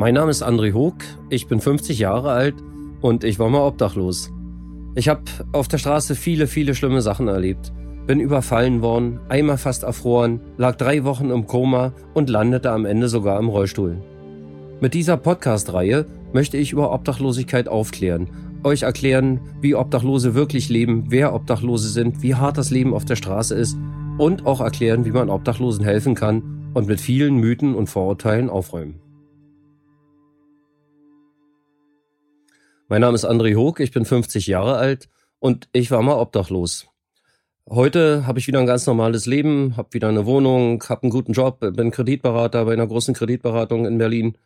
Mein Name ist André Hoog, ich bin 50 Jahre alt und ich war mal obdachlos. Ich habe auf der Straße viele, viele schlimme Sachen erlebt. Bin überfallen worden, einmal fast erfroren, lag drei Wochen im Koma und landete am Ende sogar im Rollstuhl. Mit dieser Podcast-Reihe möchte ich über Obdachlosigkeit aufklären, euch erklären, wie Obdachlose wirklich leben, wer Obdachlose sind, wie hart das Leben auf der Straße ist und auch erklären, wie man Obdachlosen helfen kann und mit vielen Mythen und Vorurteilen aufräumen. Mein Name ist André Hoog, ich bin 50 Jahre alt und ich war mal obdachlos. Heute habe ich wieder ein ganz normales Leben, habe wieder eine Wohnung, habe einen guten Job, bin Kreditberater bei einer großen Kreditberatung in Berlin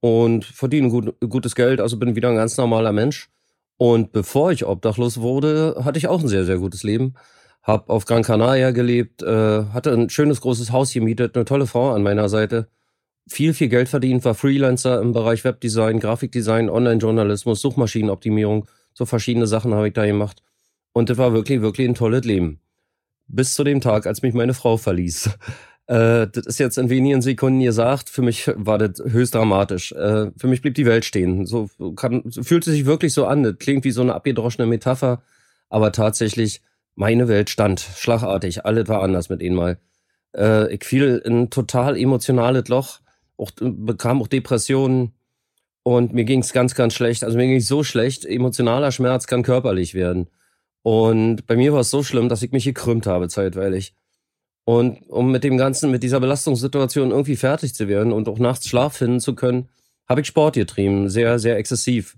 und verdiene gut, gutes Geld, also bin wieder ein ganz normaler Mensch. Und bevor ich obdachlos wurde, hatte ich auch ein sehr, sehr gutes Leben. Hab auf Gran Canaria gelebt, äh, hatte ein schönes großes Haus gemietet, eine tolle Frau an meiner Seite viel, viel Geld verdient, war Freelancer im Bereich Webdesign, Grafikdesign, Online-Journalismus, Suchmaschinenoptimierung. So verschiedene Sachen habe ich da gemacht. Und das war wirklich, wirklich ein tolles Leben. Bis zu dem Tag, als mich meine Frau verließ. Äh, das ist jetzt in wenigen Sekunden gesagt. Für mich war das höchst dramatisch. Äh, für mich blieb die Welt stehen. So kann, fühlte sich wirklich so an. Das klingt wie so eine abgedroschene Metapher. Aber tatsächlich, meine Welt stand schlagartig. Alles war anders mit ihnen mal. Äh, ich fiel in total emotionales Loch auch, bekam auch Depressionen und mir ging es ganz, ganz schlecht. Also mir ging es so schlecht, emotionaler Schmerz kann körperlich werden. Und bei mir war es so schlimm, dass ich mich gekrümmt habe zeitweilig. Und um mit dem Ganzen, mit dieser Belastungssituation irgendwie fertig zu werden und auch nachts Schlaf finden zu können, habe ich Sport getrieben, sehr, sehr exzessiv.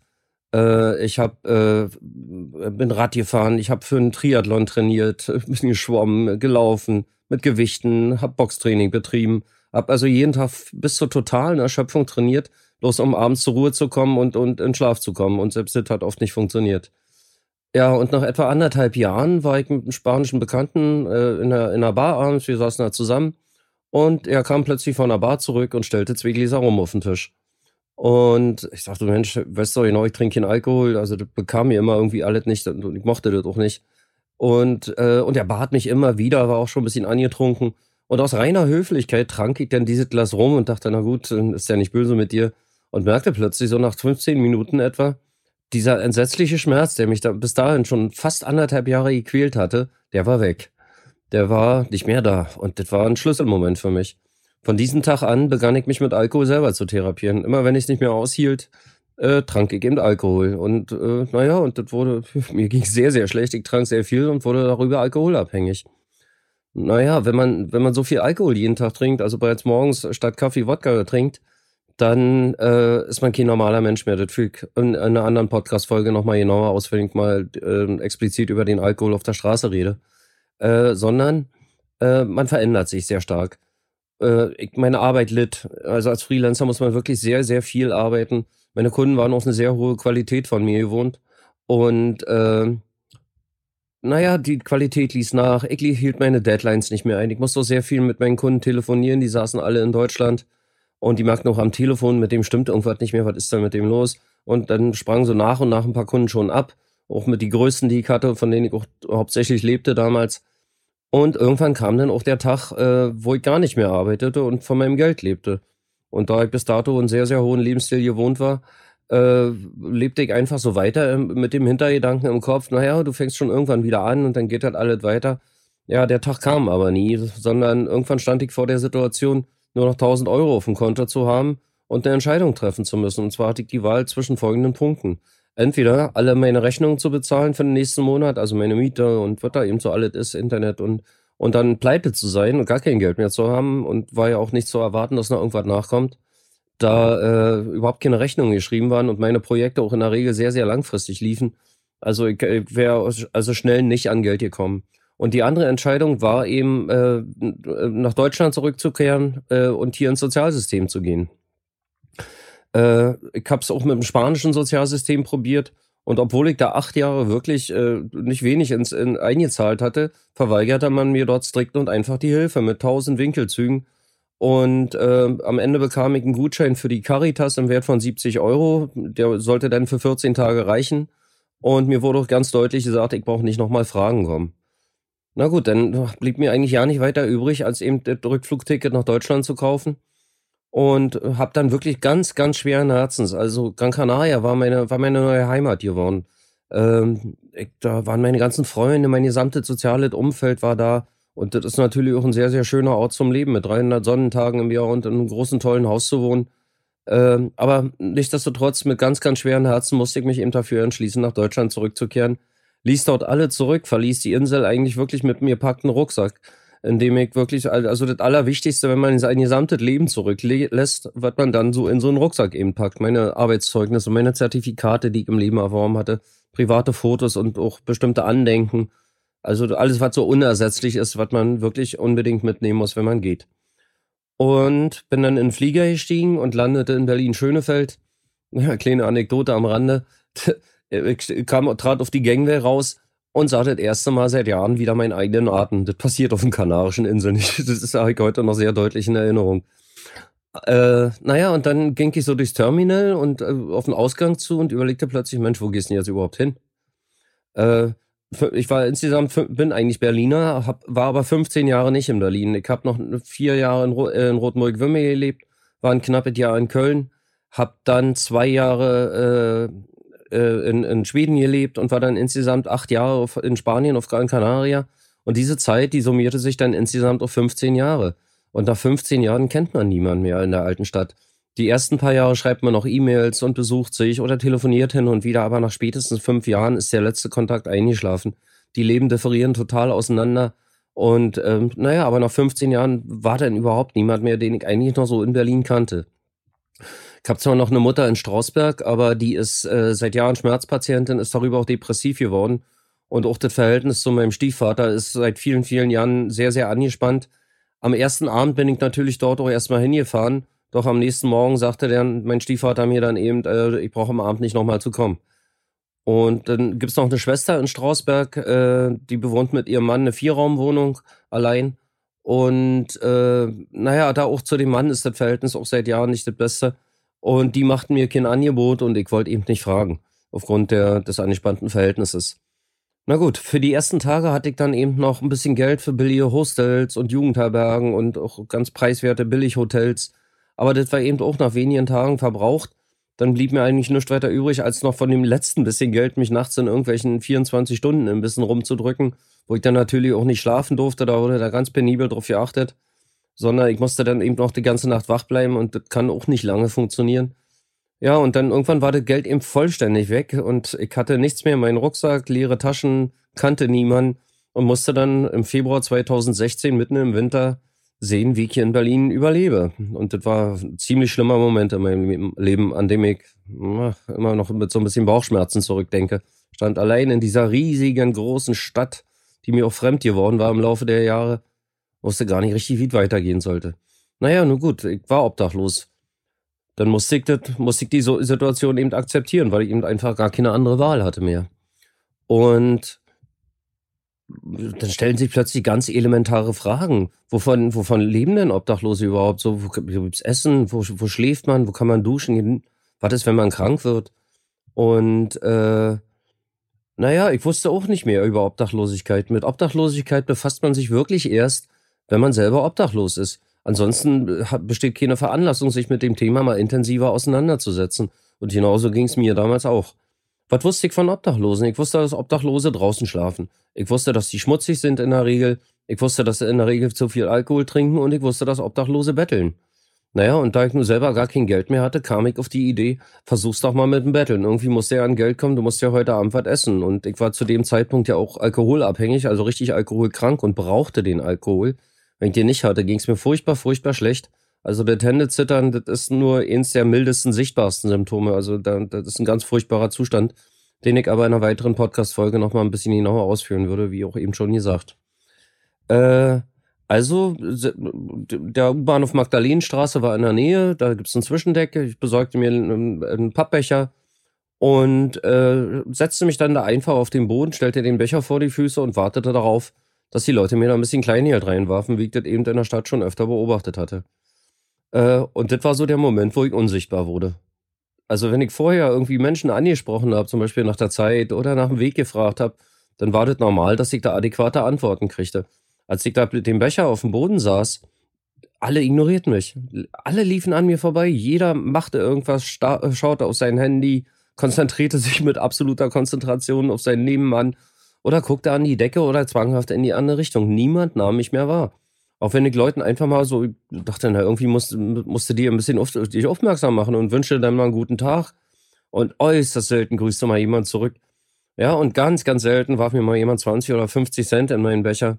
Äh, ich hab, äh, bin Rad gefahren, ich habe für einen Triathlon trainiert, bisschen geschwommen, gelaufen, mit Gewichten, habe Boxtraining betrieben hab also jeden Tag bis zur totalen Erschöpfung trainiert, bloß um abends zur Ruhe zu kommen und, und in Schlaf zu kommen. Und selbst das hat oft nicht funktioniert. Ja, und nach etwa anderthalb Jahren war ich mit einem spanischen Bekannten äh, in, einer, in einer Bar abends, wir saßen da zusammen und er kam plötzlich von der Bar zurück und stellte zwei Gläser rum auf den Tisch. Und ich dachte, Mensch, weißt du, genau, ich trinke keinen Alkohol, also das bekam mir immer irgendwie alles nicht und ich mochte das auch nicht. Und, äh, und er bat mich immer wieder, war auch schon ein bisschen angetrunken und aus reiner Höflichkeit trank ich dann dieses Glas rum und dachte, na gut, ist ja nicht böse mit dir. Und merkte plötzlich so nach 15 Minuten etwa, dieser entsetzliche Schmerz, der mich da bis dahin schon fast anderthalb Jahre gequält hatte, der war weg. Der war nicht mehr da. Und das war ein Schlüsselmoment für mich. Von diesem Tag an begann ich mich mit Alkohol selber zu therapieren. Immer wenn ich es nicht mehr aushielt, äh, trank ich eben Alkohol. Und äh, naja, und das wurde, mir ging sehr, sehr schlecht. Ich trank sehr viel und wurde darüber alkoholabhängig. Naja, wenn man, wenn man so viel Alkohol jeden Tag trinkt, also bereits morgens statt Kaffee Wodka trinkt, dann äh, ist man kein normaler Mensch mehr. Das ich in, in einer anderen Podcast-Folge nochmal genauer aus, wenn ich mal äh, explizit über den Alkohol auf der Straße rede. Äh, sondern äh, man verändert sich sehr stark. Äh, ich, meine Arbeit litt. Also als Freelancer muss man wirklich sehr, sehr viel arbeiten. Meine Kunden waren auch eine sehr hohe Qualität von mir gewohnt. Und äh, naja, die Qualität ließ nach. Ich hielt meine Deadlines nicht mehr ein. Ich musste sehr viel mit meinen Kunden telefonieren. Die saßen alle in Deutschland. Und die merkten auch am Telefon, mit dem stimmt irgendwas nicht mehr. Was ist denn mit dem los? Und dann sprangen so nach und nach ein paar Kunden schon ab. Auch mit die größten, die ich hatte, von denen ich auch hauptsächlich lebte damals. Und irgendwann kam dann auch der Tag, äh, wo ich gar nicht mehr arbeitete und von meinem Geld lebte. Und da ich bis dato einen sehr, sehr hohen Lebensstil gewohnt war, äh, lebte ich einfach so weiter mit dem Hintergedanken im Kopf, naja, du fängst schon irgendwann wieder an und dann geht halt alles weiter. Ja, der Tag kam aber nie, sondern irgendwann stand ich vor der Situation, nur noch 1000 Euro auf dem Konto zu haben und eine Entscheidung treffen zu müssen. Und zwar hatte ich die Wahl zwischen folgenden Punkten. Entweder alle meine Rechnungen zu bezahlen für den nächsten Monat, also meine Miete und was da eben so alles ist, Internet und, und dann pleite zu sein und gar kein Geld mehr zu haben und war ja auch nicht zu erwarten, dass noch irgendwas nachkommt da äh, überhaupt keine Rechnungen geschrieben waren und meine Projekte auch in der Regel sehr, sehr langfristig liefen. Also ich, ich wäre also schnell nicht an Geld gekommen. Und die andere Entscheidung war eben, äh, nach Deutschland zurückzukehren äh, und hier ins Sozialsystem zu gehen. Äh, ich habe es auch mit dem spanischen Sozialsystem probiert. Und obwohl ich da acht Jahre wirklich äh, nicht wenig ins, in, eingezahlt hatte, verweigerte man mir dort strikt und einfach die Hilfe mit tausend Winkelzügen und äh, am Ende bekam ich einen Gutschein für die Caritas im Wert von 70 Euro. Der sollte dann für 14 Tage reichen. Und mir wurde auch ganz deutlich gesagt, ich brauche nicht nochmal Fragen kommen. Na gut, dann blieb mir eigentlich ja nicht weiter übrig, als eben das Rückflugticket nach Deutschland zu kaufen. und habe dann wirklich ganz, ganz schweren Herzens. Also Gran Canaria war meine, war meine neue Heimat geworden. Ähm, ich, da waren meine ganzen Freunde, mein gesamtes soziales Umfeld war da. Und das ist natürlich auch ein sehr, sehr schöner Ort zum Leben, mit 300 Sonnentagen im Jahr und in einem großen, tollen Haus zu wohnen. Ähm, aber nichtsdestotrotz, mit ganz, ganz schweren Herzen musste ich mich eben dafür entschließen, nach Deutschland zurückzukehren. Ließ dort alle zurück, verließ die Insel eigentlich wirklich mit mir packten Rucksack indem ich wirklich, also das Allerwichtigste, wenn man sein gesamtes Leben zurücklässt, was man dann so in so einen Rucksack eben packt. Meine Arbeitszeugnisse, meine Zertifikate, die ich im Leben erworben hatte, private Fotos und auch bestimmte Andenken. Also alles, was so unersetzlich ist, was man wirklich unbedingt mitnehmen muss, wenn man geht. Und bin dann in den Flieger gestiegen und landete in Berlin-Schönefeld. Ja, kleine Anekdote am Rande. Ich kam, trat auf die Gangway raus und sah das erste Mal seit Jahren wieder meinen eigenen Atem. Das passiert auf den Kanarischen Inseln. Das ist ich heute noch sehr deutlich in Erinnerung. Äh, naja, und dann ging ich so durchs Terminal und äh, auf den Ausgang zu und überlegte plötzlich, Mensch, wo gehst du denn jetzt überhaupt hin? Äh, ich war insgesamt, bin eigentlich Berliner, hab, war aber 15 Jahre nicht in Berlin. Ich habe noch vier Jahre in, äh, in Rotenburg-Wümme gelebt, war ein knappes Jahr in Köln, habe dann zwei Jahre äh, äh, in, in Schweden gelebt und war dann insgesamt acht Jahre auf, in Spanien auf Gran Canaria. Und diese Zeit, die summierte sich dann insgesamt auf 15 Jahre. Und nach 15 Jahren kennt man niemanden mehr in der alten Stadt. Die ersten paar Jahre schreibt man noch E-Mails und besucht sich oder telefoniert hin und wieder, aber nach spätestens fünf Jahren ist der letzte Kontakt eingeschlafen. Die Leben differieren total auseinander. Und ähm, naja, aber nach 15 Jahren war dann überhaupt niemand mehr, den ich eigentlich noch so in Berlin kannte. Ich habe zwar noch eine Mutter in Strausberg, aber die ist äh, seit Jahren Schmerzpatientin, ist darüber auch depressiv geworden. Und auch das Verhältnis zu meinem Stiefvater ist seit vielen, vielen Jahren sehr, sehr angespannt. Am ersten Abend bin ich natürlich dort auch erstmal hingefahren. Doch am nächsten Morgen sagte der, mein Stiefvater mir dann eben, äh, ich brauche am Abend nicht nochmal zu kommen. Und dann gibt's noch eine Schwester in Strausberg, äh, die bewohnt mit ihrem Mann eine Vierraumwohnung allein. Und äh, naja, da auch zu dem Mann ist das Verhältnis auch seit Jahren nicht das Beste. Und die machten mir kein Angebot und ich wollte eben nicht fragen, aufgrund der, des angespannten Verhältnisses. Na gut, für die ersten Tage hatte ich dann eben noch ein bisschen Geld für billige Hostels und Jugendherbergen und auch ganz preiswerte Billighotels. Aber das war eben auch nach wenigen Tagen verbraucht. Dann blieb mir eigentlich nichts weiter übrig, als noch von dem letzten bisschen Geld mich nachts in irgendwelchen 24 Stunden ein bisschen rumzudrücken, wo ich dann natürlich auch nicht schlafen durfte. Da wurde da ganz penibel drauf geachtet sondern ich musste dann eben noch die ganze Nacht wach bleiben und das kann auch nicht lange funktionieren. Ja, und dann irgendwann war das Geld eben vollständig weg und ich hatte nichts mehr, meinen Rucksack, leere Taschen, kannte niemanden und musste dann im Februar 2016 mitten im Winter sehen, wie ich hier in Berlin überlebe. Und das war ein ziemlich schlimmer Moment in meinem Leben, an dem ich immer noch mit so ein bisschen Bauchschmerzen zurückdenke. Stand allein in dieser riesigen großen Stadt, die mir auch fremd geworden war im Laufe der Jahre Wusste gar nicht richtig, wie es weitergehen sollte. Naja, nun gut, ich war obdachlos. Dann musste ich, das, musste ich die Situation eben akzeptieren, weil ich eben einfach gar keine andere Wahl hatte mehr. Und dann stellen sich plötzlich ganz elementare Fragen. Wovon, wovon leben denn Obdachlose überhaupt? So, wo, gibt's Essen? Wo, wo schläft man? Wo kann man duschen? Was ist, wenn man krank wird? Und äh, naja, ich wusste auch nicht mehr über Obdachlosigkeit. Mit Obdachlosigkeit befasst man sich wirklich erst, wenn man selber obdachlos ist. Ansonsten äh, besteht keine Veranlassung, sich mit dem Thema mal intensiver auseinanderzusetzen. Und genauso ging es mir damals auch. Was wusste ich von Obdachlosen? Ich wusste, dass Obdachlose draußen schlafen. Ich wusste, dass die schmutzig sind in der Regel. Ich wusste, dass sie in der Regel zu viel Alkohol trinken und ich wusste, dass Obdachlose betteln. Naja, und da ich nur selber gar kein Geld mehr hatte, kam ich auf die Idee, versuch's doch mal mit dem Betteln. Irgendwie musst du ja an Geld kommen, du musst ja heute Abend was essen. Und ich war zu dem Zeitpunkt ja auch alkoholabhängig, also richtig alkoholkrank und brauchte den Alkohol. Wenn ich den nicht hatte, ging es mir furchtbar, furchtbar schlecht. Also das Händezittern, das ist nur eins der mildesten, sichtbarsten Symptome. Also das ist ein ganz furchtbarer Zustand, den ich aber in einer weiteren Podcast-Folge nochmal ein bisschen genauer ausführen würde, wie auch eben schon gesagt. Äh, also, der U-Bahnhof Magdalenenstraße war in der Nähe, da gibt's ein Zwischendeck. Ich besorgte mir einen, einen Pappbecher und äh, setzte mich dann da einfach auf den Boden, stellte den Becher vor die Füße und wartete darauf, dass die Leute mir da ein bisschen Kleingeld reinwarfen, wie ich das eben in der Stadt schon öfter beobachtet hatte. Äh, und das war so der Moment, wo ich unsichtbar wurde. Also wenn ich vorher irgendwie Menschen angesprochen habe, zum Beispiel nach der Zeit oder nach dem Weg gefragt habe, dann war das normal, dass ich da adäquate Antworten kriegte. Als ich da mit dem Becher auf dem Boden saß, alle ignorierten mich. Alle liefen an mir vorbei. Jeder machte irgendwas, schaute auf sein Handy, konzentrierte sich mit absoluter Konzentration auf seinen Nebenmann oder guckte an die Decke oder zwanghaft in die andere Richtung. Niemand nahm mich mehr wahr. Auch wenn ich Leuten einfach mal so dachte, na, irgendwie musste, musste dir ein bisschen auf dich aufmerksam machen und wünschte dann mal einen guten Tag. Und äußerst selten grüßte mal jemand zurück. Ja, und ganz, ganz selten warf mir mal jemand 20 oder 50 Cent in meinen Becher.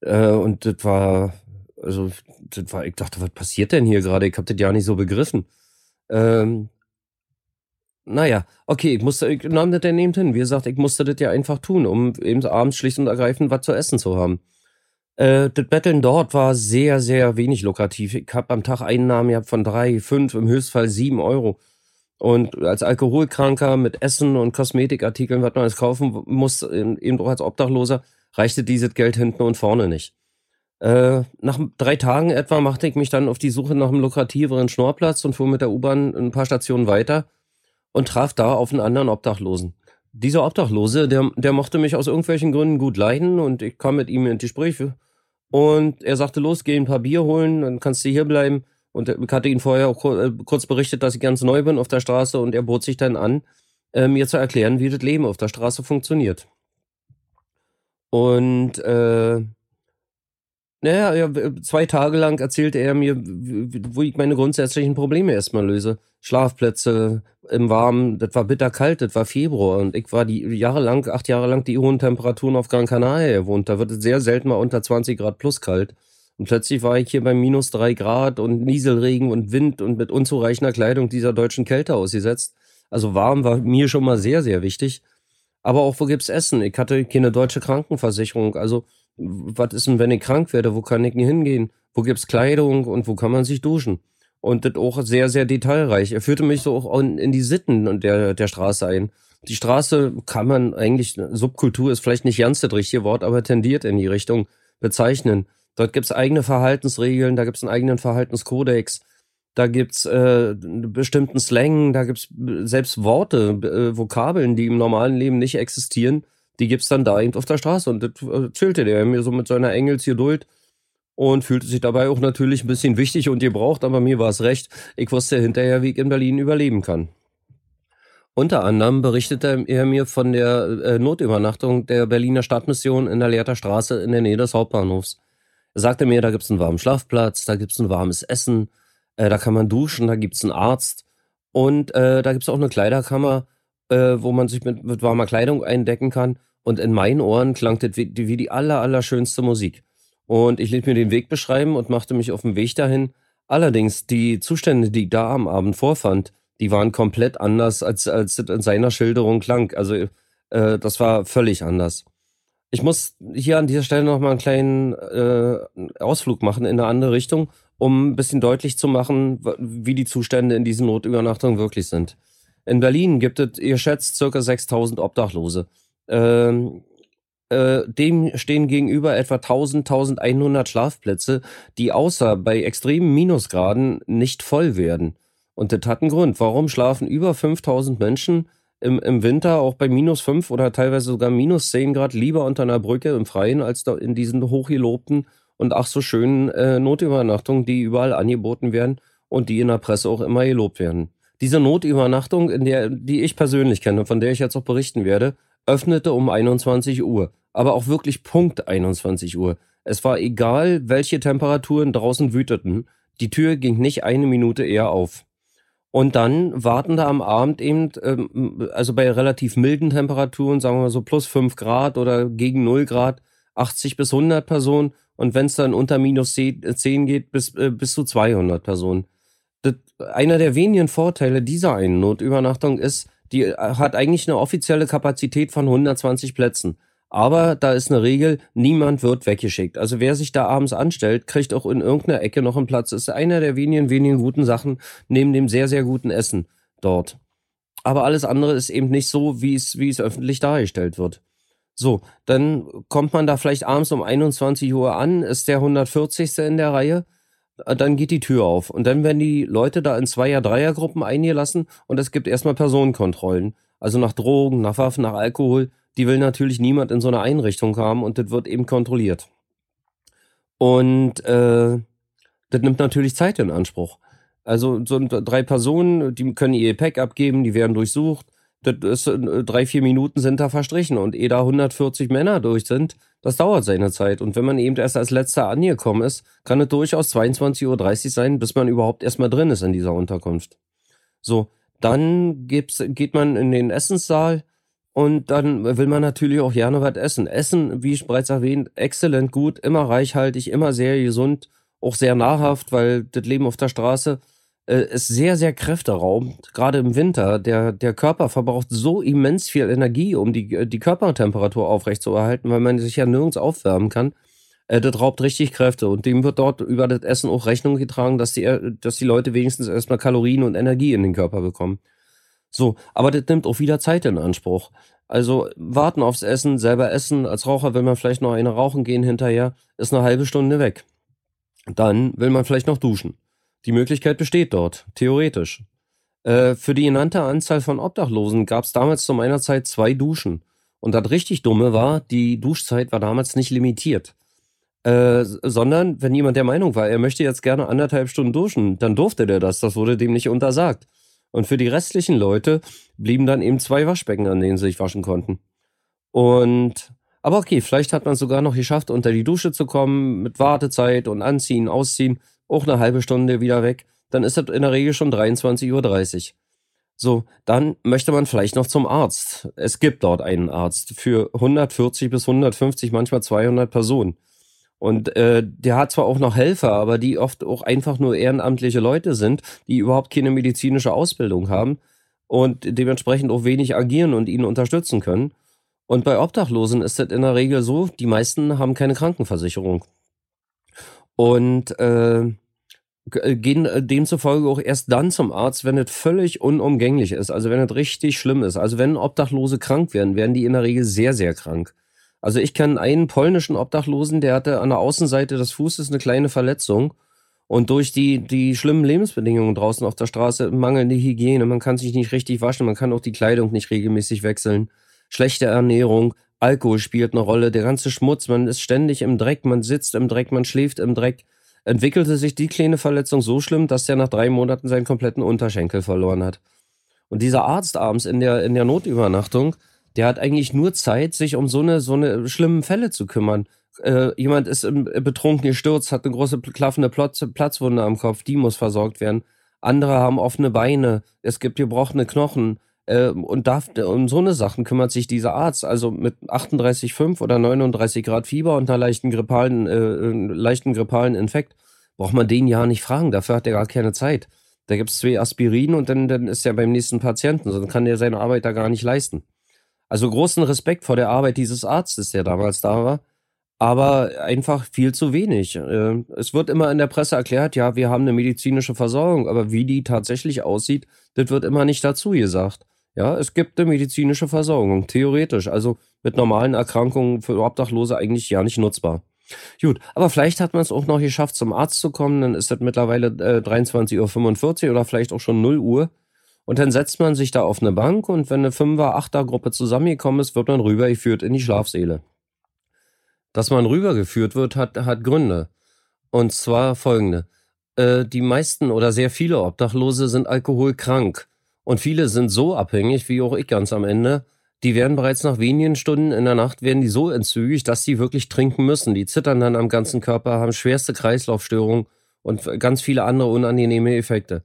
Äh, und das war, also, das war, ich dachte, was passiert denn hier gerade? Ich hab das ja nicht so begriffen. Ähm, naja, okay, ich musste, ich nahm das dann eben hin. Wie gesagt, ich musste das ja einfach tun, um eben abends schlicht und ergreifend was zu essen zu haben. Äh, das Betteln dort war sehr, sehr wenig lukrativ. Ich habe am Tag Einnahmen gehabt von drei, fünf, im Höchstfall sieben Euro. Und als Alkoholkranker mit Essen und Kosmetikartikeln, was man alles kaufen muss, eben auch als Obdachloser, reichte dieses Geld hinten und vorne nicht. Äh, nach drei Tagen etwa machte ich mich dann auf die Suche nach einem lukrativeren Schnorrplatz und fuhr mit der U-Bahn ein paar Stationen weiter und traf da auf einen anderen Obdachlosen. Dieser Obdachlose, der, der mochte mich aus irgendwelchen Gründen gut leiden und ich kam mit ihm in Gespräch. Und er sagte, los, geh ein paar Bier holen, dann kannst du hier bleiben. Und ich hatte ihn vorher auch äh, kurz berichtet, dass ich ganz neu bin auf der Straße und er bot sich dann an, äh, mir zu erklären, wie das Leben auf der Straße funktioniert. Und äh, naja, ja, zwei Tage lang erzählte er mir, wo ich meine grundsätzlichen Probleme erstmal löse. Schlafplätze im Warmen, das war bitterkalt, das war Februar und ich war die Jahre lang, acht Jahre lang die hohen Temperaturen auf Gran Canaria gewohnt. Da wird es sehr selten mal unter 20 Grad plus kalt. Und plötzlich war ich hier bei minus drei Grad und Nieselregen und Wind und mit unzureichender Kleidung dieser deutschen Kälte ausgesetzt. Also warm war mir schon mal sehr, sehr wichtig. Aber auch, wo gibt's Essen? Ich hatte keine deutsche Krankenversicherung. Also was ist denn, wenn ich krank werde? Wo kann ich denn hingehen? Wo gibt's Kleidung und wo kann man sich duschen? Und das auch sehr, sehr detailreich. Er führte mich so auch in, die Sitten der, der Straße ein. Die Straße kann man eigentlich, Subkultur ist vielleicht nicht ganz das richtige Wort, aber tendiert in die Richtung bezeichnen. Dort gibt's eigene Verhaltensregeln, da gibt's einen eigenen Verhaltenskodex, da gibt's äh, bestimmten Slang, da gibt's selbst Worte, äh, Vokabeln, die im normalen Leben nicht existieren die gibt's dann da auf der Straße. Und das erzählte der mir so mit seiner Engelsgeduld und fühlte sich dabei auch natürlich ein bisschen wichtig und gebraucht, aber mir war es recht. Ich wusste hinterher, wie ich in Berlin überleben kann. Unter anderem berichtete er mir von der äh, Notübernachtung der Berliner Stadtmission in der Leerter Straße in der Nähe des Hauptbahnhofs. Er sagte mir, da gibt's einen warmen Schlafplatz, da gibt's ein warmes Essen, äh, da kann man duschen, da gibt's einen Arzt und äh, da gibt's auch eine Kleiderkammer, äh, wo man sich mit, mit warmer Kleidung eindecken kann. Und in meinen Ohren klang das wie, wie die aller, allerschönste Musik. Und ich ließ mir den Weg beschreiben und machte mich auf den Weg dahin. Allerdings, die Zustände, die ich da am Abend vorfand, die waren komplett anders, als, als es in seiner Schilderung klang. Also, äh, das war völlig anders. Ich muss hier an dieser Stelle nochmal einen kleinen äh, Ausflug machen in eine andere Richtung, um ein bisschen deutlich zu machen, wie die Zustände in diesen Notübernachtungen wirklich sind. In Berlin gibt es, ihr schätzt, circa 6000 Obdachlose. Ähm, äh, dem stehen gegenüber etwa 1000, 1100 Schlafplätze, die außer bei extremen Minusgraden nicht voll werden. Und das hat einen Grund. Warum schlafen über 5000 Menschen im, im Winter auch bei minus 5 oder teilweise sogar minus 10 Grad lieber unter einer Brücke im Freien als in diesen hochgelobten und ach so schönen äh, Notübernachtungen, die überall angeboten werden und die in der Presse auch immer gelobt werden. Diese Notübernachtung, in der, die ich persönlich kenne, von der ich jetzt auch berichten werde, öffnete um 21 Uhr. Aber auch wirklich Punkt 21 Uhr. Es war egal, welche Temperaturen draußen wüteten. Die Tür ging nicht eine Minute eher auf. Und dann warten da am Abend eben, ähm, also bei relativ milden Temperaturen, sagen wir mal so plus 5 Grad oder gegen 0 Grad, 80 bis 100 Personen. Und wenn es dann unter minus 10 geht, bis, äh, bis zu 200 Personen das, einer der wenigen Vorteile dieser einen Notübernachtung ist, die äh, hat eigentlich eine offizielle Kapazität von 120 Plätzen. Aber da ist eine Regel, niemand wird weggeschickt. Also wer sich da abends anstellt, kriegt auch in irgendeiner Ecke noch einen Platz. Das ist einer der wenigen, wenigen guten Sachen neben dem sehr, sehr guten Essen dort. Aber alles andere ist eben nicht so, wie es, wie es öffentlich dargestellt wird. So, dann kommt man da vielleicht abends um 21 Uhr an, ist der 140. in der Reihe dann geht die Tür auf. Und dann werden die Leute da in Zweier-, Dreiergruppen eingelassen und es gibt erstmal Personenkontrollen. Also nach Drogen, nach Waffen, nach Alkohol. Die will natürlich niemand in so einer Einrichtung haben und das wird eben kontrolliert. Und äh, das nimmt natürlich Zeit in Anspruch. Also so drei Personen, die können ihr Gepäck abgeben, die werden durchsucht. Das ist, äh, drei, vier Minuten sind da verstrichen und ehe da 140 Männer durch sind, das dauert seine Zeit. Und wenn man eben erst als letzter angekommen ist, kann es durchaus 22.30 Uhr sein, bis man überhaupt erstmal drin ist in dieser Unterkunft. So, dann gibt's, geht man in den Essenssaal und dann will man natürlich auch gerne was essen. Essen, wie ich bereits erwähnt, exzellent gut, immer reichhaltig, immer sehr gesund, auch sehr nahrhaft, weil das Leben auf der Straße ist sehr, sehr kräfteraubend. Gerade im Winter. Der, der Körper verbraucht so immens viel Energie, um die, die Körpertemperatur aufrechtzuerhalten, weil man sich ja nirgends aufwärmen kann. Äh, das raubt richtig Kräfte und dem wird dort über das Essen auch Rechnung getragen, dass die, dass die Leute wenigstens erstmal Kalorien und Energie in den Körper bekommen. So, aber das nimmt auch wieder Zeit in Anspruch. Also warten aufs Essen, selber essen. Als Raucher will man vielleicht noch eine rauchen gehen hinterher, ist eine halbe Stunde weg. Dann will man vielleicht noch duschen. Die Möglichkeit besteht dort, theoretisch. Äh, für die genannte Anzahl von Obdachlosen gab es damals zu meiner Zeit zwei Duschen. Und das richtig Dumme war, die Duschzeit war damals nicht limitiert. Äh, sondern, wenn jemand der Meinung war, er möchte jetzt gerne anderthalb Stunden duschen, dann durfte der das. Das wurde dem nicht untersagt. Und für die restlichen Leute blieben dann eben zwei Waschbecken, an denen sie sich waschen konnten. Und, aber okay, vielleicht hat man es sogar noch geschafft, unter die Dusche zu kommen, mit Wartezeit und Anziehen, Ausziehen auch eine halbe Stunde wieder weg, dann ist das in der Regel schon 23.30 Uhr. So, dann möchte man vielleicht noch zum Arzt. Es gibt dort einen Arzt für 140 bis 150, manchmal 200 Personen. Und äh, der hat zwar auch noch Helfer, aber die oft auch einfach nur ehrenamtliche Leute sind, die überhaupt keine medizinische Ausbildung haben und dementsprechend auch wenig agieren und ihn unterstützen können. Und bei Obdachlosen ist das in der Regel so, die meisten haben keine Krankenversicherung. Und äh, äh, gehen äh, demzufolge auch erst dann zum Arzt, wenn es völlig unumgänglich ist, also wenn es richtig schlimm ist. Also wenn Obdachlose krank werden, werden die in der Regel sehr, sehr krank. Also ich kenne einen polnischen Obdachlosen, der hatte an der Außenseite des Fußes eine kleine Verletzung und durch die, die schlimmen Lebensbedingungen draußen auf der Straße, mangelnde Hygiene, man kann sich nicht richtig waschen, man kann auch die Kleidung nicht regelmäßig wechseln, schlechte Ernährung, Alkohol spielt eine Rolle, der ganze Schmutz, man ist ständig im Dreck, man sitzt im Dreck, man schläft im Dreck entwickelte sich die kleine Verletzung so schlimm, dass er nach drei Monaten seinen kompletten Unterschenkel verloren hat. Und dieser Arzt abends in der, in der Notübernachtung, der hat eigentlich nur Zeit, sich um so eine, so eine schlimmen Fälle zu kümmern. Äh, jemand ist im, betrunken gestürzt, hat eine große klaffende Platz, Platzwunde am Kopf, die muss versorgt werden. Andere haben offene Beine, es gibt gebrochene Knochen, äh, und darf, um so eine Sachen kümmert sich dieser Arzt. Also mit 38,5 oder 39 Grad Fieber und einer leichten grippalen, äh, äh, leichten grippalen Infekt braucht man den ja nicht fragen. Dafür hat er gar keine Zeit. Da gibt es zwei Aspirin und dann, dann ist er beim nächsten Patienten. Dann kann er seine Arbeit da gar nicht leisten. Also großen Respekt vor der Arbeit dieses Arztes, der damals da war. Aber einfach viel zu wenig. Äh, es wird immer in der Presse erklärt, ja, wir haben eine medizinische Versorgung, aber wie die tatsächlich aussieht, das wird immer nicht dazu gesagt. Ja, es gibt eine medizinische Versorgung, theoretisch. Also mit normalen Erkrankungen für Obdachlose eigentlich ja nicht nutzbar. Gut, aber vielleicht hat man es auch noch geschafft, zum Arzt zu kommen. Dann ist das mittlerweile äh, 23.45 Uhr oder vielleicht auch schon 0 Uhr. Und dann setzt man sich da auf eine Bank und wenn eine 5er, 8er Gruppe zusammengekommen ist, wird man rübergeführt in die Schlafsäle. Dass man rübergeführt wird, hat, hat Gründe. Und zwar folgende. Äh, die meisten oder sehr viele Obdachlose sind alkoholkrank. Und viele sind so abhängig, wie auch ich ganz am Ende, die werden bereits nach wenigen Stunden in der Nacht werden die so entzügig, dass sie wirklich trinken müssen. Die zittern dann am ganzen Körper, haben schwerste Kreislaufstörungen und ganz viele andere unangenehme Effekte.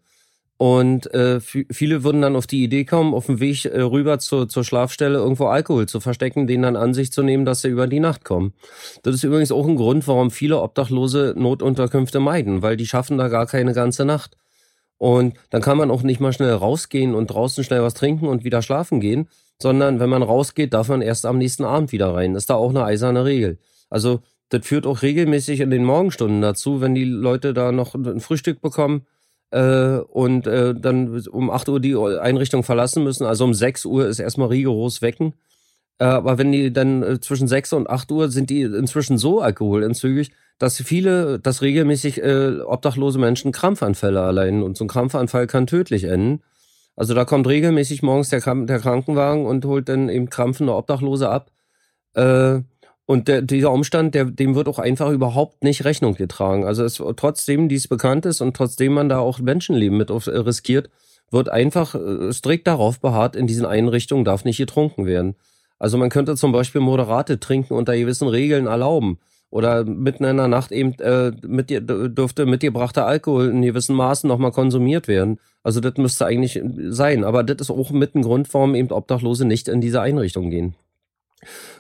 Und äh, viele würden dann auf die Idee kommen, auf dem Weg äh, rüber zur, zur Schlafstelle irgendwo Alkohol zu verstecken, den dann an sich zu nehmen, dass sie über die Nacht kommen. Das ist übrigens auch ein Grund, warum viele Obdachlose Notunterkünfte meiden, weil die schaffen da gar keine ganze Nacht. Und dann kann man auch nicht mal schnell rausgehen und draußen schnell was trinken und wieder schlafen gehen, sondern wenn man rausgeht, darf man erst am nächsten Abend wieder rein. Das ist da auch eine eiserne Regel. Also das führt auch regelmäßig in den Morgenstunden dazu, wenn die Leute da noch ein Frühstück bekommen äh, und äh, dann um 8 Uhr die Einrichtung verlassen müssen. Also um 6 Uhr ist erstmal rigoros wecken. Äh, aber wenn die dann äh, zwischen 6 und 8 Uhr sind die inzwischen so alkoholentzügig, dass viele, dass regelmäßig äh, obdachlose Menschen Krampfanfälle erleiden und so ein Krampfanfall kann tödlich enden. Also da kommt regelmäßig morgens der, der Krankenwagen und holt dann eben krampfende Obdachlose ab. Äh, Und der, dieser Umstand, der, dem wird auch einfach überhaupt nicht Rechnung getragen. Also es, trotzdem dies bekannt ist und trotzdem man da auch Menschenleben mit äh, riskiert, wird einfach äh, strikt darauf beharrt, in diesen Einrichtungen darf nicht getrunken werden. Also man könnte zum Beispiel moderate Trinken unter gewissen Regeln erlauben. Oder mitten in der Nacht eben äh, mit, dürfte mitgebrachter Alkohol in gewissen Maßen nochmal konsumiert werden. Also das müsste eigentlich sein. Aber das ist auch mit ein Grund, warum eben Obdachlose nicht in diese Einrichtung gehen.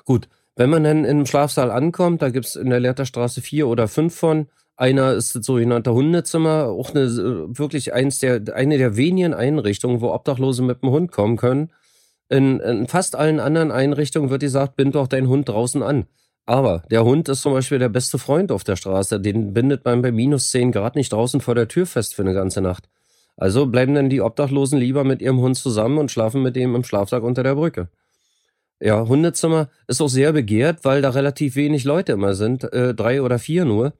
Gut, wenn man dann im Schlafsaal ankommt, da gibt's in der Lehrterstraße vier oder fünf von. Einer ist das sogenannte Hundezimmer, auch eine, wirklich eins der, eine der wenigen Einrichtungen, wo Obdachlose mit dem Hund kommen können. In, in fast allen anderen Einrichtungen wird gesagt, bind doch deinen Hund draußen an. Aber der Hund ist zum Beispiel der beste Freund auf der Straße. Den bindet man bei minus 10 Grad nicht draußen vor der Tür fest für eine ganze Nacht. Also bleiben dann die Obdachlosen lieber mit ihrem Hund zusammen und schlafen mit dem im Schlafsack unter der Brücke. Ja, Hundezimmer ist auch sehr begehrt, weil da relativ wenig Leute immer sind, äh, drei oder vier nur,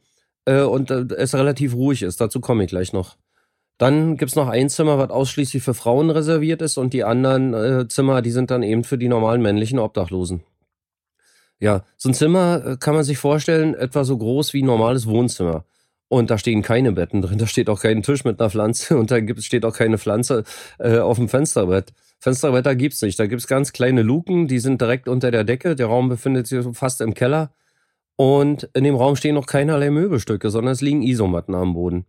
äh, und äh, es relativ ruhig ist. Dazu komme ich gleich noch. Dann gibt's noch ein Zimmer, was ausschließlich für Frauen reserviert ist und die anderen äh, Zimmer, die sind dann eben für die normalen männlichen Obdachlosen. Ja, so ein Zimmer äh, kann man sich vorstellen, etwa so groß wie ein normales Wohnzimmer. Und da stehen keine Betten drin, da steht auch kein Tisch mit einer Pflanze und da gibt, steht auch keine Pflanze äh, auf dem Fensterbrett. Fensterbretter gibt's nicht. Da gibt's ganz kleine Luken, die sind direkt unter der Decke. Der Raum befindet sich fast im Keller. Und in dem Raum stehen noch keinerlei Möbelstücke, sondern es liegen Isomatten am Boden.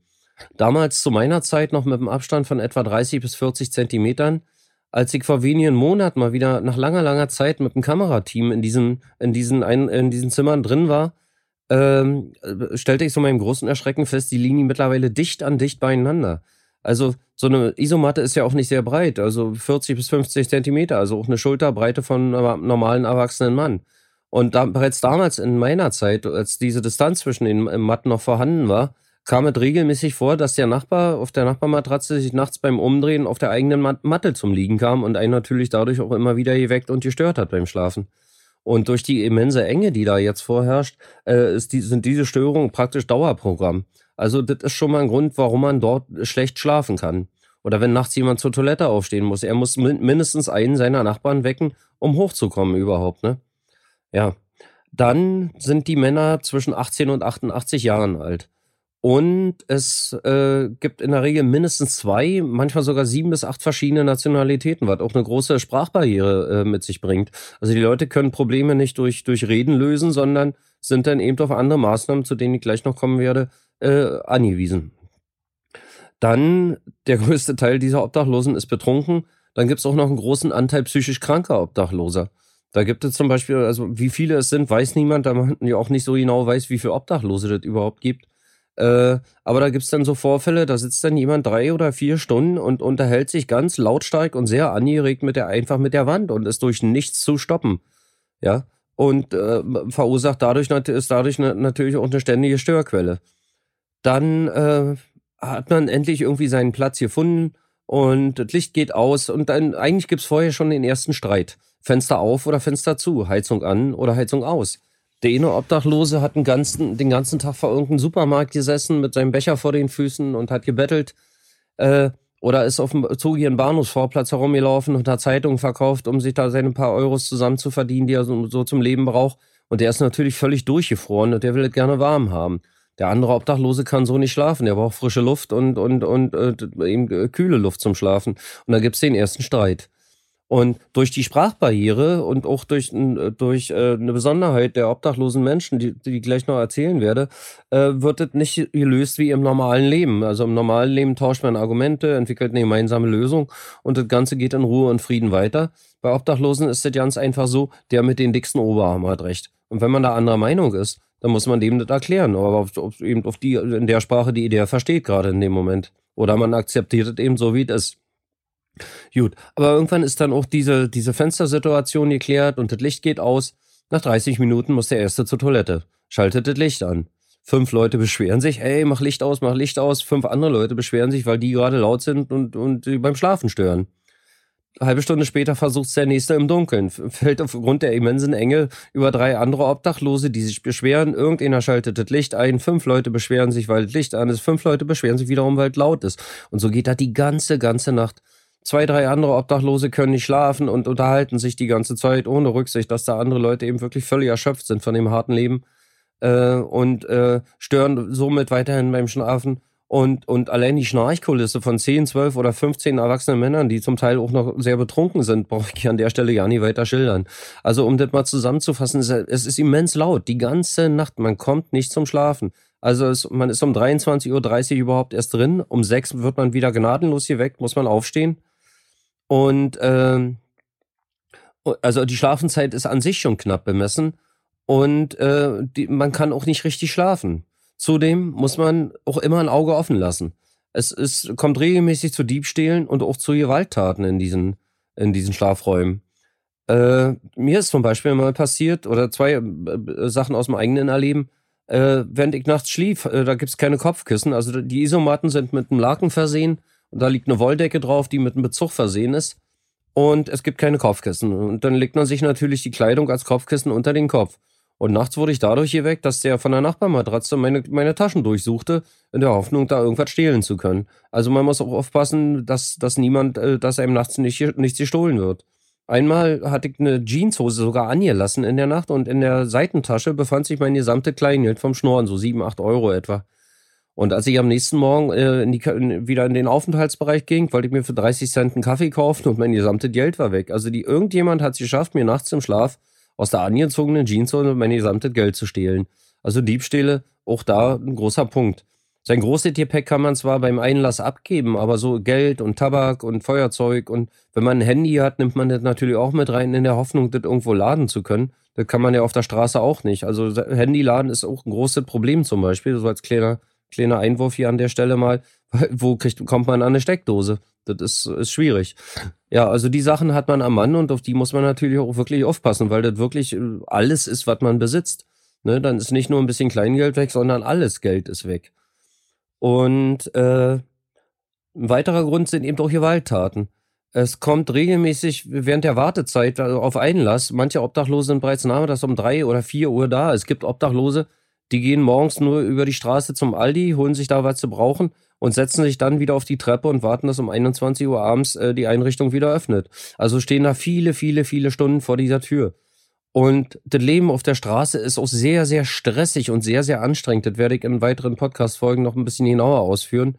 Damals zu meiner Zeit noch mit einem Abstand von etwa 30 bis 40 Zentimetern. Als ich vor wenigen Monaten mal wieder nach langer, langer Zeit mit dem Kamerateam in diesen, in diesen, ein, in diesen Zimmern drin war, ähm, stellte ich so meinem großen Erschrecken fest, die liegen mittlerweile dicht an dicht beieinander. Also so eine Isomatte ist ja auch nicht sehr breit, also 40 bis 50 Zentimeter, also auch eine Schulterbreite von einem normalen erwachsenen Mann. Und da, bereits damals in meiner Zeit, als diese Distanz zwischen den Matten noch vorhanden war, kam es regelmäßig vor, dass der Nachbar auf der Nachbarmatratze sich nachts beim Umdrehen auf der eigenen Matte zum Liegen kam und einen natürlich dadurch auch immer wieder geweckt und gestört hat beim Schlafen. Und durch die immense Enge, die da jetzt vorherrscht, äh, die, sind diese Störungen praktisch Dauerprogramm. Also das ist schon mal ein Grund, warum man dort schlecht schlafen kann. Oder wenn nachts jemand zur Toilette aufstehen muss. Er muss mindestens einen seiner Nachbarn wecken, um hochzukommen überhaupt, ne? Ja. Dann sind die Männer zwischen 18 und 88 Jahren alt. Und es äh, gibt in der Regel mindestens zwei, manchmal sogar sieben bis acht verschiedene Nationalitäten, was auch eine große Sprachbarriere äh, mit sich bringt. Also die Leute können Probleme nicht durch, durch Reden lösen, sondern sind dann eben auf andere Maßnahmen, zu denen ich gleich noch kommen werde, äh, angewiesen. Dann der größte Teil dieser Obdachlosen ist betrunken. Dann gibt es auch noch einen großen Anteil psychisch kranker Obdachloser. Da gibt es zum Beispiel, also wie viele es sind, weiß niemand, da man ja auch nicht so genau weiß, wie viele Obdachlose das überhaupt gibt. Äh, aber da gibt's dann so Vorfälle, da sitzt dann jemand drei oder vier Stunden und unterhält sich ganz lautstark und sehr angeregt mit der, einfach mit der Wand und ist durch nichts zu stoppen. Ja. Und äh, verursacht dadurch, ist dadurch natürlich auch eine ständige Störquelle. Dann äh, hat man endlich irgendwie seinen Platz gefunden und das Licht geht aus und dann eigentlich gibt's vorher schon den ersten Streit. Fenster auf oder Fenster zu, Heizung an oder Heizung aus. Der eine Obdachlose hat den ganzen, den ganzen Tag vor irgendeinem Supermarkt gesessen mit seinem Becher vor den Füßen und hat gebettelt. Äh, oder ist auf dem Zugieren Bahnhofsvorplatz herumgelaufen und hat Zeitungen verkauft, um sich da seine paar Euros zusammen zu verdienen, die er so, so zum Leben braucht. Und der ist natürlich völlig durchgefroren und der will es gerne warm haben. Der andere Obdachlose kann so nicht schlafen. Der braucht frische Luft und, und, und, und äh, eben äh, kühle Luft zum Schlafen. Und da gibt's den ersten Streit. Und durch die Sprachbarriere und auch durch, durch äh, eine Besonderheit der obdachlosen Menschen, die, die ich gleich noch erzählen werde, äh, wird es nicht gelöst wie im normalen Leben. Also im normalen Leben tauscht man Argumente, entwickelt eine gemeinsame Lösung und das Ganze geht in Ruhe und Frieden weiter. Bei Obdachlosen ist es ganz einfach so, der mit den dicksten Oberarm hat recht. Und wenn man da anderer Meinung ist, dann muss man dem das erklären. Aber auf, auf, eben auf die, in der Sprache, die der versteht gerade in dem Moment. Oder man akzeptiert es eben so, wie es ist. Gut, aber irgendwann ist dann auch diese, diese Fenstersituation geklärt und das Licht geht aus. Nach 30 Minuten muss der Erste zur Toilette, schaltet das Licht an. Fünf Leute beschweren sich, hey, mach Licht aus, mach Licht aus. Fünf andere Leute beschweren sich, weil die gerade laut sind und, und beim Schlafen stören. Halbe Stunde später versucht der Nächste im Dunkeln, fällt aufgrund der immensen Enge über drei andere Obdachlose, die sich beschweren. Irgendeiner schaltet das Licht ein, fünf Leute beschweren sich, weil das Licht an ist, fünf Leute beschweren sich wiederum, weil es laut ist. Und so geht das die ganze, ganze Nacht. Zwei, drei andere Obdachlose können nicht schlafen und unterhalten sich die ganze Zeit ohne Rücksicht, dass da andere Leute eben wirklich völlig erschöpft sind von dem harten Leben äh, und äh, stören somit weiterhin beim Schlafen. Und, und allein die Schnarchkulisse von 10, 12 oder 15 erwachsenen Männern, die zum Teil auch noch sehr betrunken sind, brauche ich an der Stelle ja nicht weiter schildern. Also um das mal zusammenzufassen, es ist immens laut, die ganze Nacht, man kommt nicht zum Schlafen. Also es, man ist um 23.30 Uhr überhaupt erst drin, um 6 wird man wieder gnadenlos hier weg, muss man aufstehen. Und äh, also die Schlafenszeit ist an sich schon knapp bemessen und äh, die, man kann auch nicht richtig schlafen. Zudem muss man auch immer ein Auge offen lassen. Es ist, kommt regelmäßig zu Diebstählen und auch zu Gewalttaten in diesen, in diesen Schlafräumen. Äh, mir ist zum Beispiel mal passiert, oder zwei äh, Sachen aus dem eigenen Erleben, äh, während ich nachts schlief, äh, da gibt's keine Kopfkissen. Also die Isomatten sind mit einem Laken versehen und da liegt eine Wolldecke drauf, die mit einem Bezug versehen ist. Und es gibt keine Kopfkissen. Und dann legt man sich natürlich die Kleidung als Kopfkissen unter den Kopf. Und nachts wurde ich dadurch geweckt, dass der von der Nachbarmatratze meine, meine Taschen durchsuchte, in der Hoffnung, da irgendwas stehlen zu können. Also man muss auch aufpassen, dass, dass niemand, äh, dass einem nachts nicht, nichts gestohlen wird. Einmal hatte ich eine Jeanshose sogar angelassen in der Nacht und in der Seitentasche befand sich mein gesamte Kleingeld vom Schnorren, so sieben, acht Euro etwa. Und als ich am nächsten Morgen äh, in die, in, wieder in den Aufenthaltsbereich ging, wollte ich mir für 30 Cent einen Kaffee kaufen und mein gesamtes Geld war weg. Also die irgendjemand hat es geschafft, mir nachts im Schlaf aus der angezogenen Jeanshose mein gesamtes Geld zu stehlen. Also Diebstähle, auch da ein großer Punkt. Sein großes Gepäck kann man zwar beim Einlass abgeben, aber so Geld und Tabak und Feuerzeug und wenn man ein Handy hat, nimmt man das natürlich auch mit rein in der Hoffnung, das irgendwo laden zu können. Das kann man ja auf der Straße auch nicht. Also Handyladen ist auch ein großes Problem zum Beispiel, so als kleiner, kleiner Einwurf hier an der Stelle mal. Wo kriegt, kommt man an eine Steckdose? Das ist, ist schwierig. Ja, also die Sachen hat man am Mann und auf die muss man natürlich auch wirklich aufpassen, weil das wirklich äh, alles ist, was man besitzt. Ne, dann ist nicht nur ein bisschen Kleingeld weg, sondern alles Geld ist weg. Und äh, ein weiterer Grund sind eben auch Gewalttaten. Es kommt regelmäßig während der Wartezeit also auf Einlass. Manche Obdachlose sind bereits nahe, dass um drei oder vier Uhr da. Es gibt Obdachlose, die gehen morgens nur über die Straße zum Aldi, holen sich da was zu brauchen und setzen sich dann wieder auf die Treppe und warten, dass um 21 Uhr abends äh, die Einrichtung wieder öffnet. Also stehen da viele, viele, viele Stunden vor dieser Tür. Und das Leben auf der Straße ist auch sehr, sehr stressig und sehr, sehr anstrengend. Das werde ich in weiteren Podcast-Folgen noch ein bisschen genauer ausführen.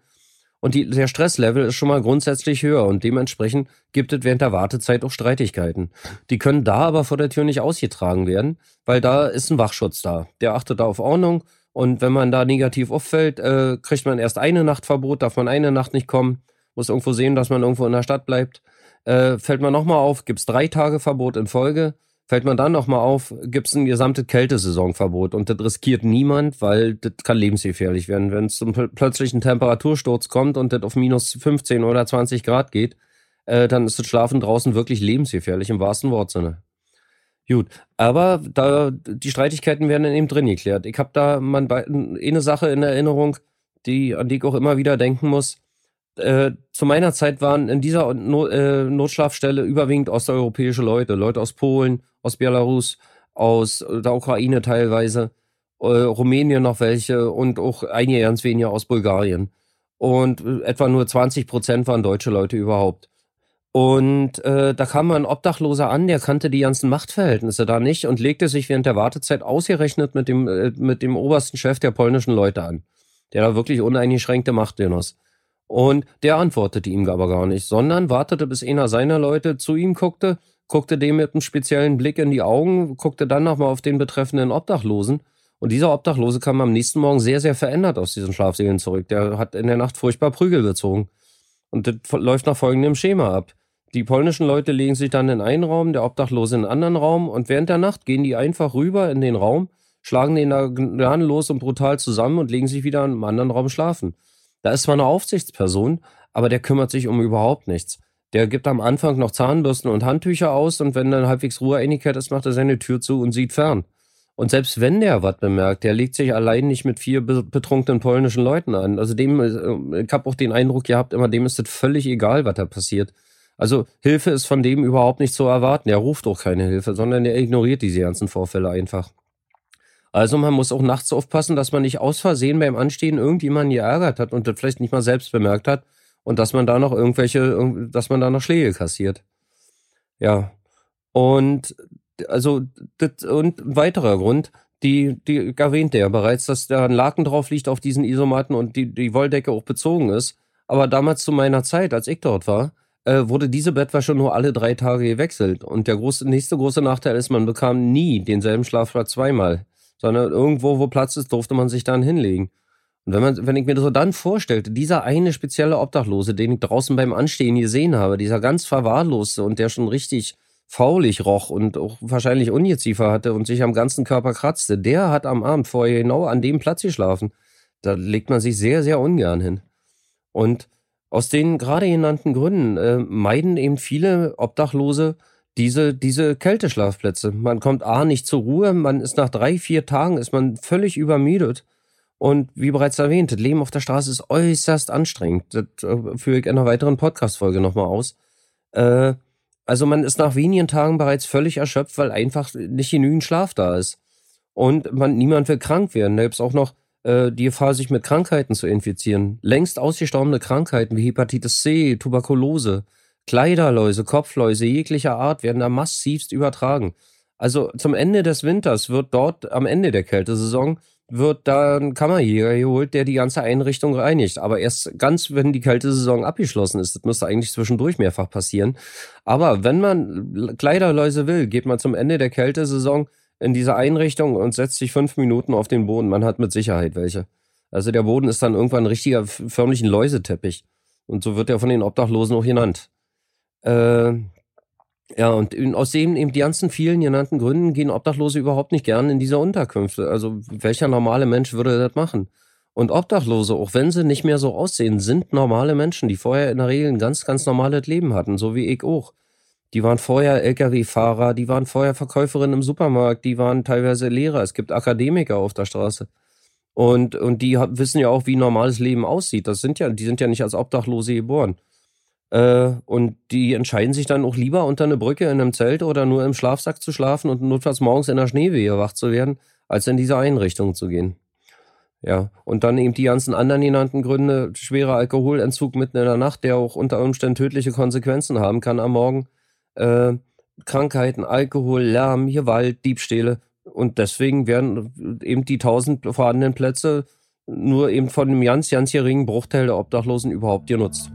Und die, der Stresslevel ist schon mal grundsätzlich höher und dementsprechend gibt es während der Wartezeit auch Streitigkeiten. Die können da aber vor der Tür nicht ausgetragen werden, weil da ist ein Wachschutz da. Der achtet da auf Ordnung und wenn man da negativ auffällt, äh, kriegt man erst eine Nacht Verbot, darf man eine Nacht nicht kommen, muss irgendwo sehen, dass man irgendwo in der Stadt bleibt. Äh, fällt man nochmal auf, gibt's drei Tage Verbot in Folge. Fällt man dann nochmal auf, gibt's ein gesamtes Kältesaisonverbot und das riskiert niemand, weil das kann lebensgefährlich werden. Wenn es zum plötzlichen Temperatursturz kommt und das auf minus 15 oder 20 Grad geht, äh, dann ist das Schlafen draußen wirklich lebensgefährlich im wahrsten Wortsinne. Gut, aber da die Streitigkeiten werden dann eben drin geklärt. Ich habe da mal eine Sache in Erinnerung, die an die ich auch immer wieder denken muss. Äh, zu meiner Zeit waren in dieser no äh, Notschlafstelle überwiegend osteuropäische Leute, Leute aus Polen, aus Belarus, aus der Ukraine teilweise, äh, Rumänien noch welche und auch einige ganz wenige aus Bulgarien. Und äh, etwa nur 20 Prozent waren deutsche Leute überhaupt. Und äh, da kam ein Obdachloser an, der kannte die ganzen Machtverhältnisse da nicht und legte sich während der Wartezeit ausgerechnet mit dem, äh, mit dem obersten Chef der polnischen Leute an, der da wirklich uneingeschränkte Macht genoss. Und der antwortete ihm aber gar nicht, sondern wartete, bis einer seiner Leute zu ihm guckte, guckte dem mit einem speziellen Blick in die Augen, guckte dann nochmal auf den betreffenden Obdachlosen. Und dieser Obdachlose kam am nächsten Morgen sehr, sehr verändert aus diesen Schlafsälen zurück. Der hat in der Nacht furchtbar Prügel gezogen. Und das läuft nach folgendem Schema ab. Die polnischen Leute legen sich dann in einen Raum, der Obdachlose in einen anderen Raum und während der Nacht gehen die einfach rüber in den Raum, schlagen den da gnadenlos und brutal zusammen und legen sich wieder in einem anderen Raum schlafen. Da ist zwar eine Aufsichtsperson, aber der kümmert sich um überhaupt nichts. Der gibt am Anfang noch Zahnbürsten und Handtücher aus und wenn dann halbwegs Ruhe eingekehrt ist, macht er seine Tür zu und sieht fern. Und selbst wenn der was bemerkt, der legt sich allein nicht mit vier betrunkenen polnischen Leuten an. Also dem, äh, ich habe auch den Eindruck gehabt, immer dem ist es völlig egal, was da passiert. Also Hilfe ist von dem überhaupt nicht zu erwarten. Er ruft auch keine Hilfe, sondern er ignoriert diese ganzen Vorfälle einfach. Also man muss auch nachts aufpassen, dass man nicht aus Versehen beim Anstehen irgendjemanden geärgert hat und das vielleicht nicht mal selbst bemerkt hat und dass man da noch irgendwelche, dass man da noch Schläge kassiert. Ja. Und also das, und ein weiterer Grund, die, die erwähnte ja bereits, dass da ein Laken drauf liegt auf diesen Isomatten und die, die Wolldecke auch bezogen ist. Aber damals zu meiner Zeit, als ich dort war, äh, wurde diese Bettwäsche nur alle drei Tage gewechselt. Und der große, nächste große Nachteil ist, man bekam nie denselben Schlafplatz zweimal, sondern irgendwo, wo Platz ist, durfte man sich dann hinlegen. Und wenn, man, wenn ich mir das so dann vorstellte, dieser eine spezielle Obdachlose, den ich draußen beim Anstehen gesehen habe, dieser ganz verwahrloste und der schon richtig faulig roch und auch wahrscheinlich Ungeziefer hatte und sich am ganzen Körper kratzte, der hat am Abend vorher genau an dem Platz geschlafen. Da legt man sich sehr, sehr ungern hin. Und aus den gerade genannten Gründen äh, meiden eben viele Obdachlose diese, diese Kälteschlafplätze. Man kommt A nicht zur Ruhe, man ist nach drei, vier Tagen ist man völlig übermüdet. Und wie bereits erwähnt, das Leben auf der Straße ist äußerst anstrengend. Das äh, führe ich in einer weiteren Podcast-Folge nochmal aus. Äh, also man ist nach wenigen Tagen bereits völlig erschöpft, weil einfach nicht genügend Schlaf da ist. Und man, niemand will krank werden. Da gibt es auch noch äh, die Gefahr, sich mit Krankheiten zu infizieren. Längst ausgestorbene Krankheiten wie Hepatitis C, Tuberkulose, Kleiderläuse, Kopfläuse jeglicher Art werden da massivst übertragen. Also zum Ende des Winters wird dort am Ende der Kältesaison wird da ein Kammerjäger geholt, der die ganze Einrichtung reinigt. Aber erst ganz, wenn die Kältesaison abgeschlossen ist. Das müsste eigentlich zwischendurch mehrfach passieren. Aber wenn man Kleiderläuse will, geht man zum Ende der Kältesaison in diese Einrichtung und setzt sich fünf Minuten auf den Boden. Man hat mit Sicherheit welche. Also der Boden ist dann irgendwann ein richtiger, förmlich ein Läuseteppich. Und so wird er von den Obdachlosen auch genannt. Äh, ja, und aus dem eben die ganzen vielen genannten Gründen gehen Obdachlose überhaupt nicht gern in diese Unterkünfte. Also welcher normale Mensch würde das machen? Und Obdachlose, auch wenn sie nicht mehr so aussehen, sind normale Menschen, die vorher in der Regel ein ganz, ganz normales Leben hatten, so wie ich auch. Die waren vorher Lkw-Fahrer, die waren vorher Verkäuferinnen im Supermarkt, die waren teilweise Lehrer. Es gibt Akademiker auf der Straße. Und, und die wissen ja auch, wie normales Leben aussieht. Das sind ja, die sind ja nicht als Obdachlose geboren. Äh, und die entscheiden sich dann auch lieber unter eine Brücke in einem Zelt oder nur im Schlafsack zu schlafen und notfalls morgens in der Schneewehe wach zu werden, als in diese Einrichtung zu gehen. Ja, und dann eben die ganzen anderen genannten Gründe, schwerer Alkoholentzug mitten in der Nacht, der auch unter Umständen tödliche Konsequenzen haben kann am Morgen äh, Krankheiten, Alkohol, Lärm, Gewalt, Diebstähle. Und deswegen werden eben die tausend vorhandenen Plätze nur eben von einem ganz, ganz geringen Bruchteil der Obdachlosen überhaupt genutzt.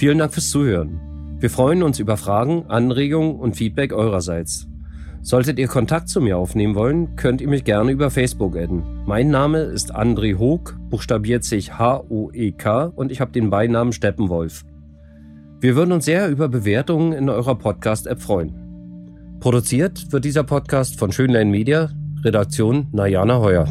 Vielen Dank fürs Zuhören. Wir freuen uns über Fragen, Anregungen und Feedback eurerseits. Solltet ihr Kontakt zu mir aufnehmen wollen, könnt ihr mich gerne über Facebook adden. Mein Name ist André Hoog, buchstabiert sich H-O-E-K und ich habe den Beinamen Steppenwolf. Wir würden uns sehr über Bewertungen in eurer Podcast-App freuen. Produziert wird dieser Podcast von Schönlein Media, Redaktion Najana Heuer.